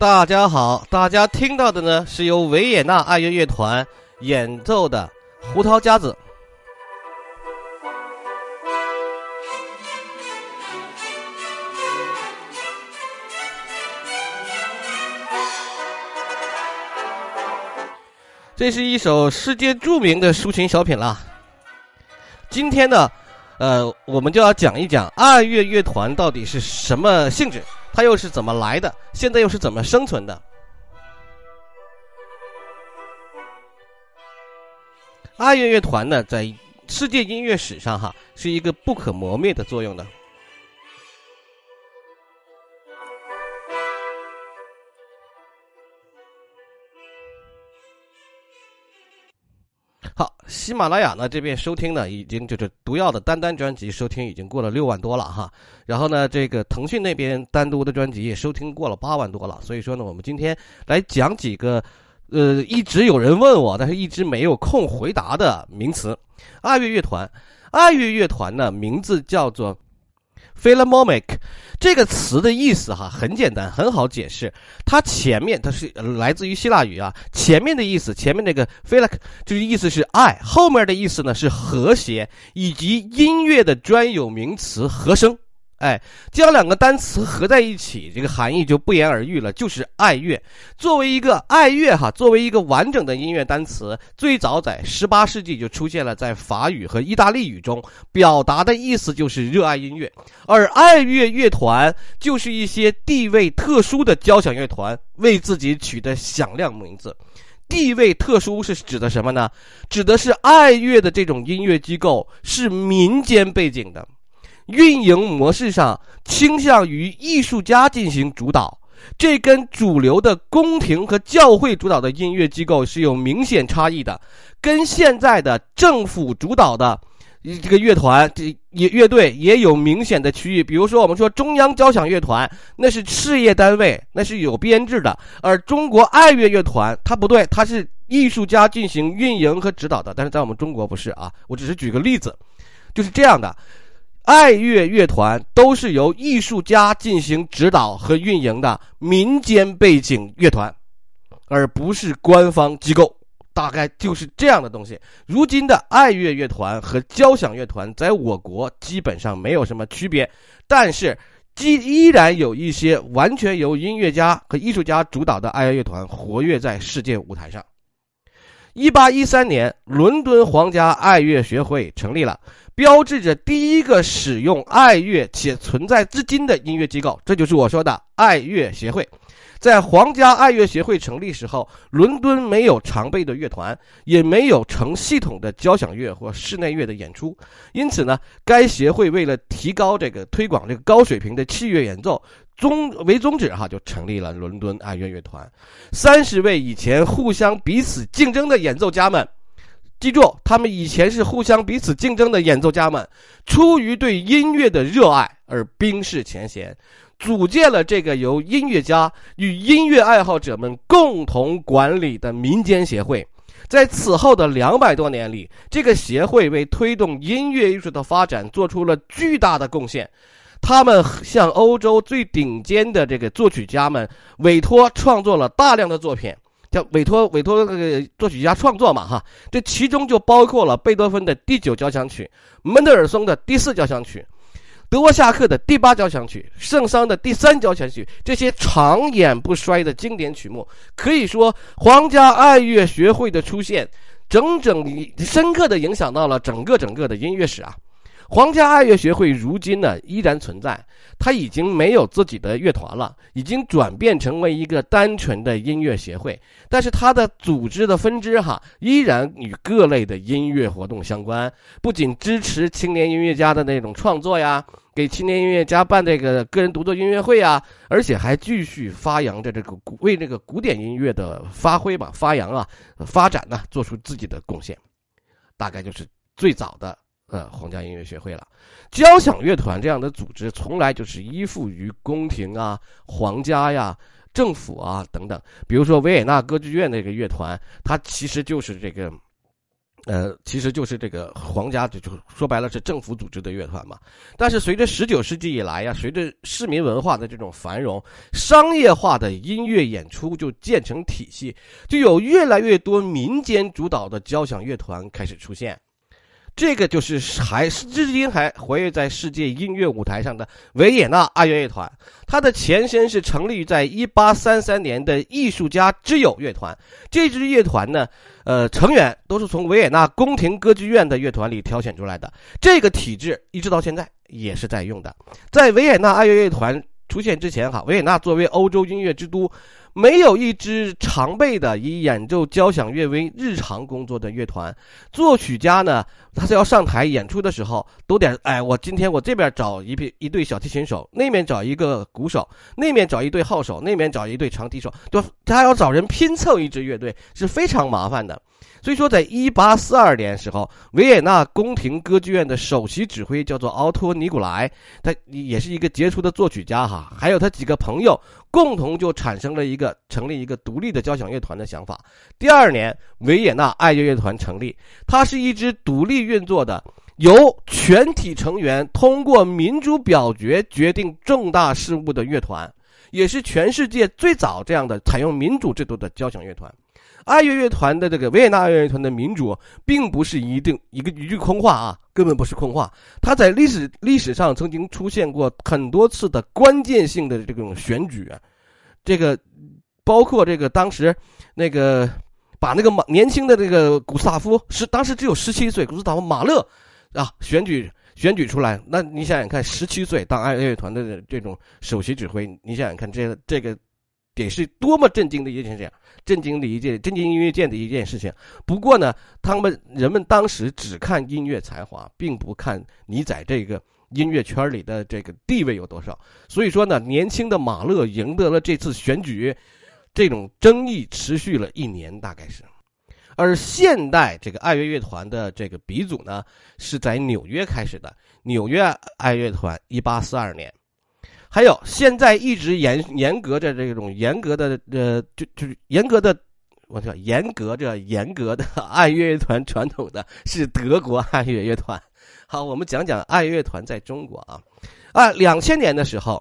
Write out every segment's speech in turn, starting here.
大家好，大家听到的呢是由维也纳爱乐乐团演奏的《胡桃夹子》。这是一首世界著名的抒情小品啦。今天呢，呃，我们就要讲一讲爱乐乐团到底是什么性质，它又是怎么来的，现在又是怎么生存的。爱乐乐团呢，在世界音乐史上哈，是一个不可磨灭的作用的。喜马拉雅呢这边收听呢已经就是毒药的单单专辑收听已经过了六万多了哈，然后呢这个腾讯那边单独的专辑也收听过了八万多了，所以说呢我们今天来讲几个，呃一直有人问我但是一直没有空回答的名词，爱乐乐团，爱乐乐团呢名字叫做。Philharmonic 这个词的意思哈很简单，很好解释。它前面它是来自于希腊语啊，前面的意思，前面那个 phil 就是意思是爱，后面的意思呢是和谐以及音乐的专有名词和声。哎，将两个单词合在一起，这个含义就不言而喻了，就是爱乐。作为一个爱乐哈，作为一个完整的音乐单词，最早在十八世纪就出现了在法语和意大利语中，表达的意思就是热爱音乐。而爱乐乐团就是一些地位特殊的交响乐团为自己取的响亮名字。地位特殊是指的什么呢？指的是爱乐的这种音乐机构是民间背景的。运营模式上倾向于艺术家进行主导，这跟主流的宫廷和教会主导的音乐机构是有明显差异的，跟现在的政府主导的这个乐团这也乐队也有明显的区域。比如说，我们说中央交响乐团那是事业单位，那是有编制的，而中国爱乐乐团它不对，它是艺术家进行运营和指导的。但是在我们中国不是啊，我只是举个例子，就是这样的。爱乐乐团都是由艺术家进行指导和运营的民间背景乐团，而不是官方机构。大概就是这样的东西。如今的爱乐乐团和交响乐团在我国基本上没有什么区别，但是，依依然有一些完全由音乐家和艺术家主导的爱乐乐团活跃在世界舞台上。一八一三年，伦敦皇家爱乐学会成立了。标志着第一个使用爱乐且存在至今的音乐机构，这就是我说的爱乐协会。在皇家爱乐协会成立时候，伦敦没有常备的乐团，也没有成系统的交响乐或室内乐的演出。因此呢，该协会为了提高这个推广这个高水平的器乐演奏宗为宗旨，哈，就成立了伦敦爱乐乐团。三十位以前互相彼此竞争的演奏家们。记住，他们以前是互相彼此竞争的演奏家们，出于对音乐的热爱而冰释前嫌，组建了这个由音乐家与音乐爱好者们共同管理的民间协会。在此后的两百多年里，这个协会为推动音乐艺术的发展做出了巨大的贡献。他们向欧洲最顶尖的这个作曲家们委托创作了大量的作品。叫委托委托这个作曲家创作嘛哈，这其中就包括了贝多芬的第九交响曲、门德尔松的第四交响曲、德沃夏克的第八交响曲、圣桑的第三交响曲，这些长演不衰的经典曲目，可以说皇家爱乐学会的出现，整整深刻的影响到了整个整个的音乐史啊。皇家爱乐学会如今呢依然存在，它已经没有自己的乐团了，已经转变成为一个单纯的音乐协会。但是它的组织的分支哈，依然与各类的音乐活动相关，不仅支持青年音乐家的那种创作呀，给青年音乐家办这个个人独奏音乐会呀，而且还继续发扬着这个古为这个古典音乐的发挥吧、发扬啊、发展呢，做出自己的贡献。大概就是最早的。呃，皇家音乐学会了，交响乐团这样的组织从来就是依附于宫廷啊、皇家呀、政府啊等等。比如说维也纳歌剧院那个乐团，它其实就是这个呃，其实就是这个皇家，就就说白了是政府组织的乐团嘛。但是随着十九世纪以来呀，随着市民文化的这种繁荣，商业化的音乐演出就建成体系，就有越来越多民间主导的交响乐团开始出现。这个就是还至今还活跃在世界音乐舞台上的维也纳爱乐乐团，它的前身是成立于在一八三三年的艺术家之友乐团。这支乐团呢，呃，成员都是从维也纳宫廷歌剧院的乐团里挑选出来的。这个体制一直到现在也是在用的。在维也纳爱乐乐团出现之前，哈，维也纳作为欧洲音乐之都。没有一支常备的以演奏交响乐为日常工作的乐团，作曲家呢，他是要上台演出的时候，都得哎，我今天我这边找一批一对小提琴手，那边找一个鼓手，那边找一对号手，那边找一对长笛手，就他要找人拼凑一支乐队是非常麻烦的。所以说，在一八四二年时候，维也纳宫廷歌剧院的首席指挥叫做奥托·尼古莱，他也是一个杰出的作曲家哈，还有他几个朋友共同就产生了一个成立一个独立的交响乐团的想法。第二年，维也纳爱乐乐团成立，它是一支独立运作的，由全体成员通过民主表决决定重大事务的乐团，也是全世界最早这样的采用民主制度的交响乐团。爱乐乐团的这个维也纳爱乐乐团的民主，并不是一定一个一句空话啊，根本不是空话。它在历史历史上曾经出现过很多次的关键性的这种选举，这个包括这个当时那个把那个马年轻的这个古斯塔夫是当时只有十七岁，古斯塔夫马勒啊选举选举出来，那你想想看，十七岁当爱乐乐团的这种首席指挥，你想想看这这个。也是多么震惊的一件事情，震惊的一件，震惊音乐界的一件事情。不过呢，他们人们当时只看音乐才华，并不看你在这个音乐圈里的这个地位有多少。所以说呢，年轻的马勒赢得了这次选举，这种争议持续了一年，大概是。而现代这个爱乐乐团的这个鼻祖呢，是在纽约开始的，纽约爱乐团，一八四二年。还有，现在一直严严格着这种严格的呃，就就是严格的，我叫严格着严格的 爱乐乐团传统的是德国爱乐乐团。好，我们讲讲爱乐团在中国啊，啊，两千年的时候。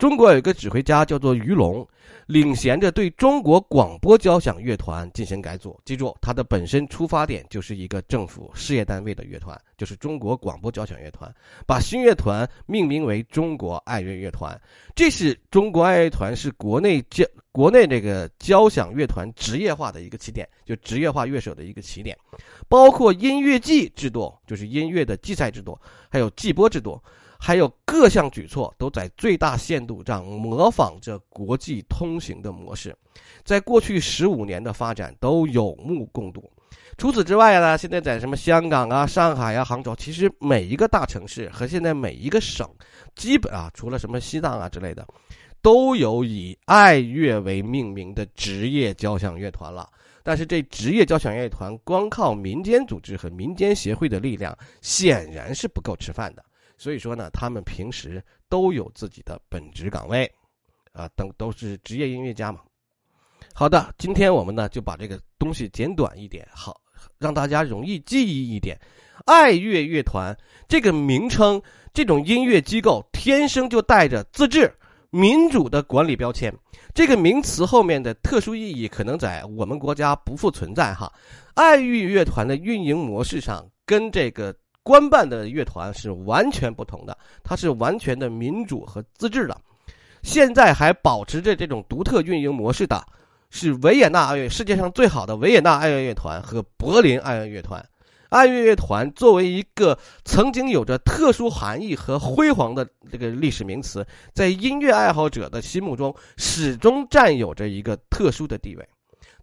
中国有一个指挥家叫做于龙，领衔着对中国广播交响乐团进行改组。记住，它的本身出发点就是一个政府事业单位的乐团，就是中国广播交响乐团。把新乐团命名为中国爱乐乐团，这是中国爱乐团是国内交国内这个交响乐团职业化的一个起点，就职业化乐手的一个起点，包括音乐季制度，就是音乐的季赛制度，还有季播制度。还有各项举措都在最大限度上模仿着国际通行的模式，在过去十五年的发展都有目共睹。除此之外呢，现在在什么香港啊、上海啊、杭州，其实每一个大城市和现在每一个省，基本啊，除了什么西藏啊之类的，都有以爱乐为命名的职业交响乐团了。但是这职业交响乐团光靠民间组织和民间协会的力量，显然是不够吃饭的。所以说呢，他们平时都有自己的本职岗位，啊，等都是职业音乐家嘛。好的，今天我们呢就把这个东西简短一点，好让大家容易记忆一点。爱乐乐团这个名称，这种音乐机构天生就带着自治、民主的管理标签。这个名词后面的特殊意义可能在我们国家不复存在哈。爱乐乐团的运营模式上跟这个。官办的乐团是完全不同的，它是完全的民主和自治的。现在还保持着这种独特运营模式的，是维也纳爱乐世界上最好的维也纳爱乐乐团和柏林爱乐乐团。爱乐乐团作为一个曾经有着特殊含义和辉煌的这个历史名词，在音乐爱好者的心目中始终占有着一个特殊的地位。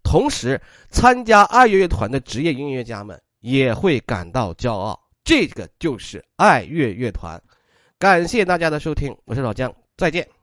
同时，参加爱乐乐团的职业音乐家们也会感到骄傲。这个就是爱乐乐团，感谢大家的收听，我是老姜，再见。